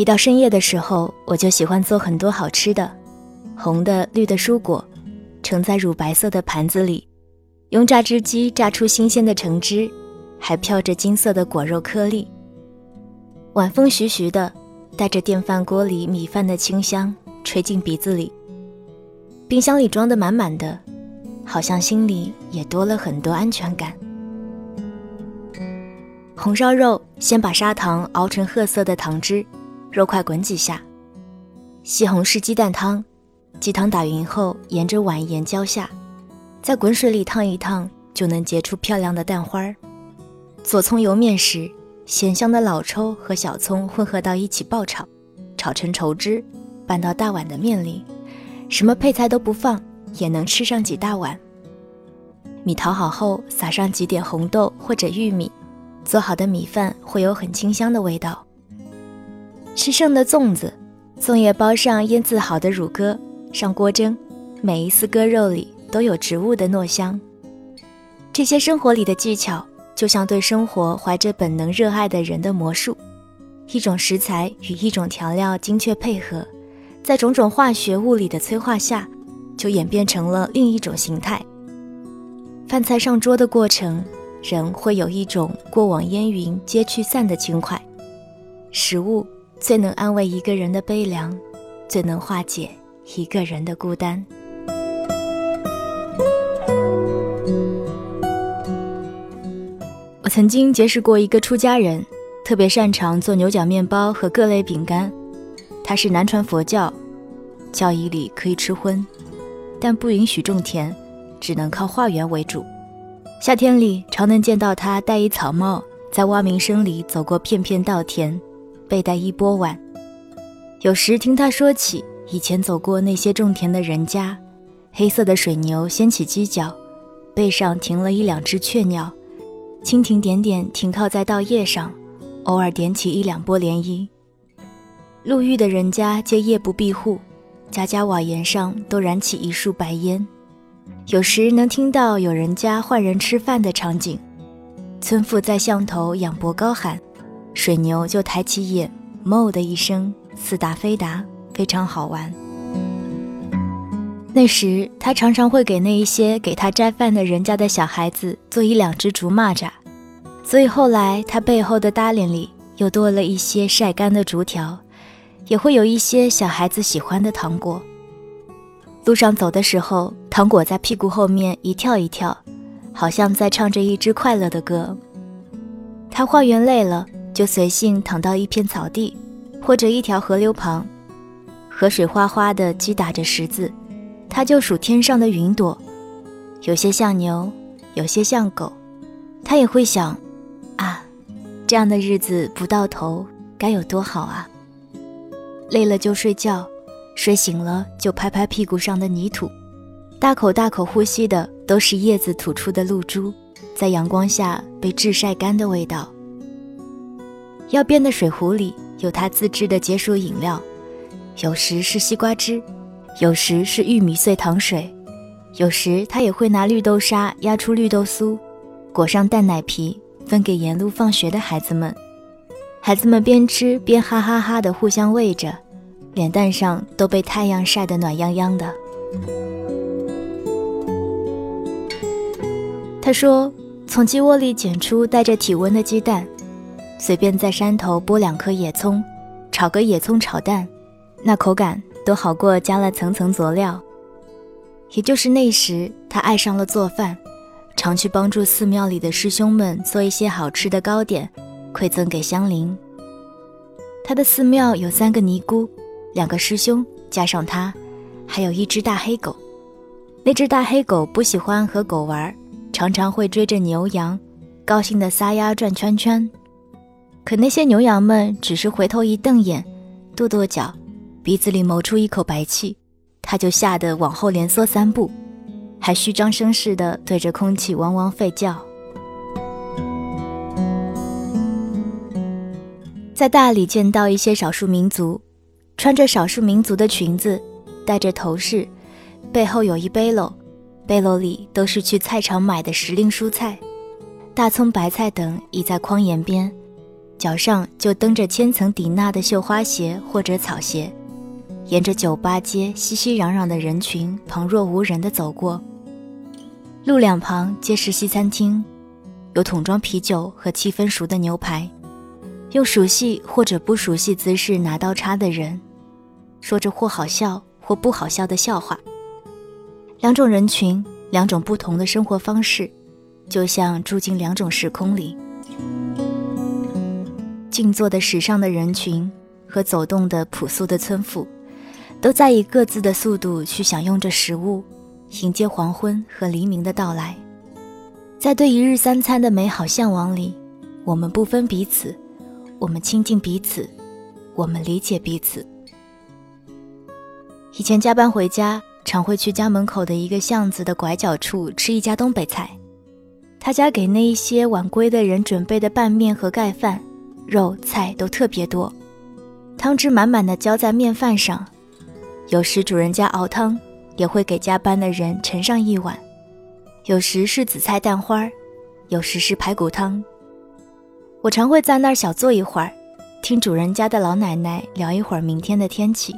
一到深夜的时候，我就喜欢做很多好吃的，红的、绿的蔬果，盛在乳白色的盘子里，用榨汁机榨出新鲜的橙汁，还飘着金色的果肉颗粒。晚风徐徐的，带着电饭锅里米饭的清香吹进鼻子里。冰箱里装得满满的，好像心里也多了很多安全感。红烧肉，先把砂糖熬成褐色的糖汁。肉块滚几下，西红柿鸡蛋汤，鸡汤打匀后沿着碗沿浇下，在滚水里烫一烫，就能结出漂亮的蛋花儿。做葱油面时，咸香的老抽和小葱混合到一起爆炒，炒成稠汁，拌到大碗的面里，什么配菜都不放，也能吃上几大碗。米淘好后，撒上几点红豆或者玉米，做好的米饭会有很清香的味道。吃剩的粽子，粽叶包上腌制好的乳鸽，上锅蒸，每一丝鸽肉里都有植物的糯香。这些生活里的技巧，就像对生活怀着本能热爱的人的魔术。一种食材与一种调料精确配合，在种种化学物理的催化下，就演变成了另一种形态。饭菜上桌的过程，人会有一种过往烟云皆去散的轻快。食物。最能安慰一个人的悲凉，最能化解一个人的孤单。我曾经结识过一个出家人，特别擅长做牛角面包和各类饼干。他是南传佛教，教义里可以吃荤，但不允许种田，只能靠化缘为主。夏天里常能见到他戴一草帽，在蛙鸣声里走过片片稻田。背带一钵碗，有时听他说起以前走过那些种田的人家，黑色的水牛掀起犄角，背上停了一两只雀鸟，蜻蜓点点停靠在稻叶上，偶尔点起一两波涟漪。路遇的人家皆夜不闭户，家家瓦檐上都燃起一束白烟，有时能听到有人家换人吃饭的场景，村妇在巷头仰脖高喊。水牛就抬起眼，哞的一声，似答非答，非常好玩。那时他常常会给那一些给他摘饭的人家的小孩子做一两只竹蚂蚱，所以后来他背后的搭脸里又多了一些晒干的竹条，也会有一些小孩子喜欢的糖果。路上走的时候，糖果在屁股后面一跳一跳，好像在唱着一支快乐的歌。他化缘累了。就随性躺到一片草地，或者一条河流旁，河水哗哗地击打着石子，他就数天上的云朵，有些像牛，有些像狗。他也会想，啊，这样的日子不到头该有多好啊！累了就睡觉，睡醒了就拍拍屁股上的泥土，大口大口呼吸的都是叶子吐出的露珠，在阳光下被炙晒干的味道。要边的水壶里有他自制的解暑饮料，有时是西瓜汁，有时是玉米碎糖水，有时他也会拿绿豆沙压出绿豆酥，裹上蛋奶皮分给沿路放学的孩子们。孩子们边吃边哈哈哈的互相喂着，脸蛋上都被太阳晒得暖洋洋的。他说：“从鸡窝里捡出带着体温的鸡蛋。”随便在山头剥两颗野葱，炒个野葱炒蛋，那口感都好过加了层层佐料。也就是那时，他爱上了做饭，常去帮助寺庙里的师兄们做一些好吃的糕点，馈赠给香菱。他的寺庙有三个尼姑，两个师兄，加上他，还有一只大黑狗。那只大黑狗不喜欢和狗玩，常常会追着牛羊，高兴地撒丫转圈圈。可那些牛羊们只是回头一瞪眼，跺跺脚，鼻子里冒出一口白气。他就吓得往后连缩三步，还虚张声势地对着空气汪汪吠叫。在大理见到一些少数民族，穿着少数民族的裙子，戴着头饰，背后有一背篓，背篓里都是去菜场买的时令蔬菜，大葱、白菜等倚在筐沿边，脚上就蹬着千层底纳的绣花鞋或者草鞋。沿着酒吧街熙熙攘攘的人群，旁若无人地走过。路两旁皆是西餐厅，有桶装啤酒和七分熟的牛排，用熟悉或者不熟悉姿势拿刀叉的人，说着或好笑或不好笑的笑话。两种人群，两种不同的生活方式，就像住进两种时空里。静坐的时尚的人群和走动的朴素的村妇。都在以各自的速度去享用着食物，迎接黄昏和黎明的到来。在对一日三餐的美好向往里，我们不分彼此，我们亲近彼此，我们理解彼此。以前加班回家，常会去家门口的一个巷子的拐角处吃一家东北菜，他家给那一些晚归的人准备的拌面和盖饭，肉菜都特别多，汤汁满满的浇在面饭上。有时主人家熬汤，也会给加班的人盛上一碗；有时是紫菜蛋花，有时是排骨汤。我常会在那儿小坐一会儿，听主人家的老奶奶聊一会儿明天的天气、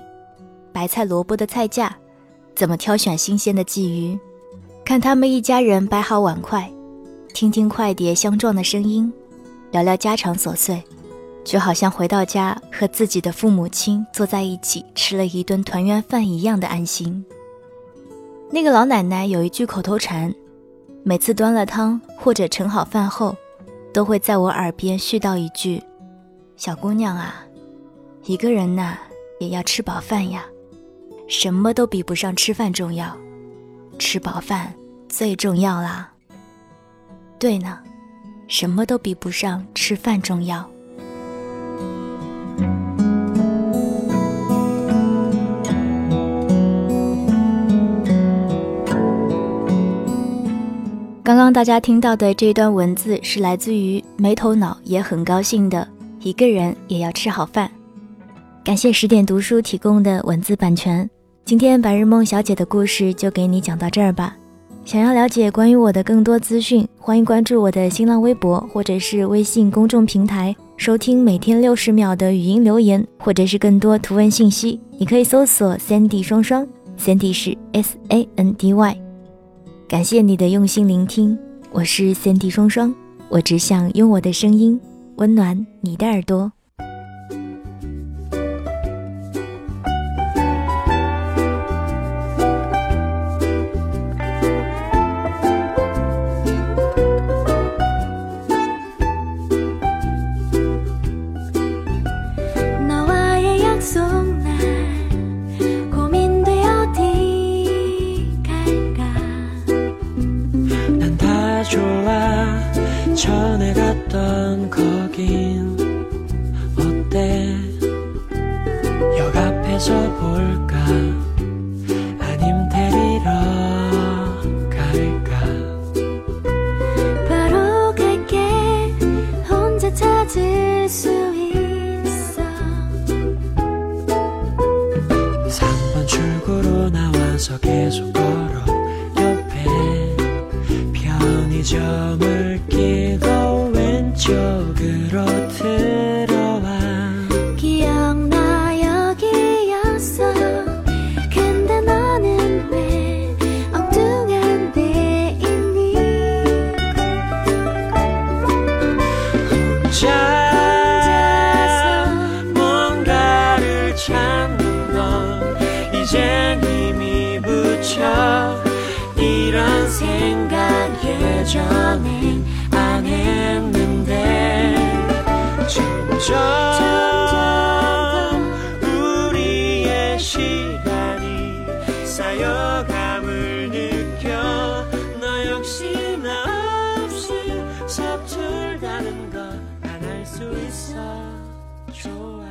白菜萝卜的菜价、怎么挑选新鲜的鲫鱼，看他们一家人摆好碗筷，听听筷碟相撞的声音，聊聊家常琐碎。就好像回到家和自己的父母亲坐在一起吃了一顿团圆饭一样的安心。那个老奶奶有一句口头禅，每次端了汤或者盛好饭后，都会在我耳边絮叨一句：“小姑娘啊，一个人呐也要吃饱饭呀，什么都比不上吃饭重要，吃饱饭最重要啦。”对呢，什么都比不上吃饭重要。刚刚大家听到的这段文字是来自于没头脑也很高兴的一个人也要吃好饭。感谢十点读书提供的文字版权。今天白日梦小姐的故事就给你讲到这儿吧。想要了解关于我的更多资讯，欢迎关注我的新浪微博或者是微信公众平台。收听每天六十秒的语音留言，或者是更多图文信息，你可以搜索 “Sandy 双双 ”，Sandy 是 S A N D Y。感谢你的用心聆听，我是 Cindy 双双，我只想用我的声音温暖你的耳朵。 전엔 안 했는데. 점점 우리의 시간이 쌓여감을 느껴. 너 역시 나 없이 서툴다는 걸 안 할 수 있어. 좋아.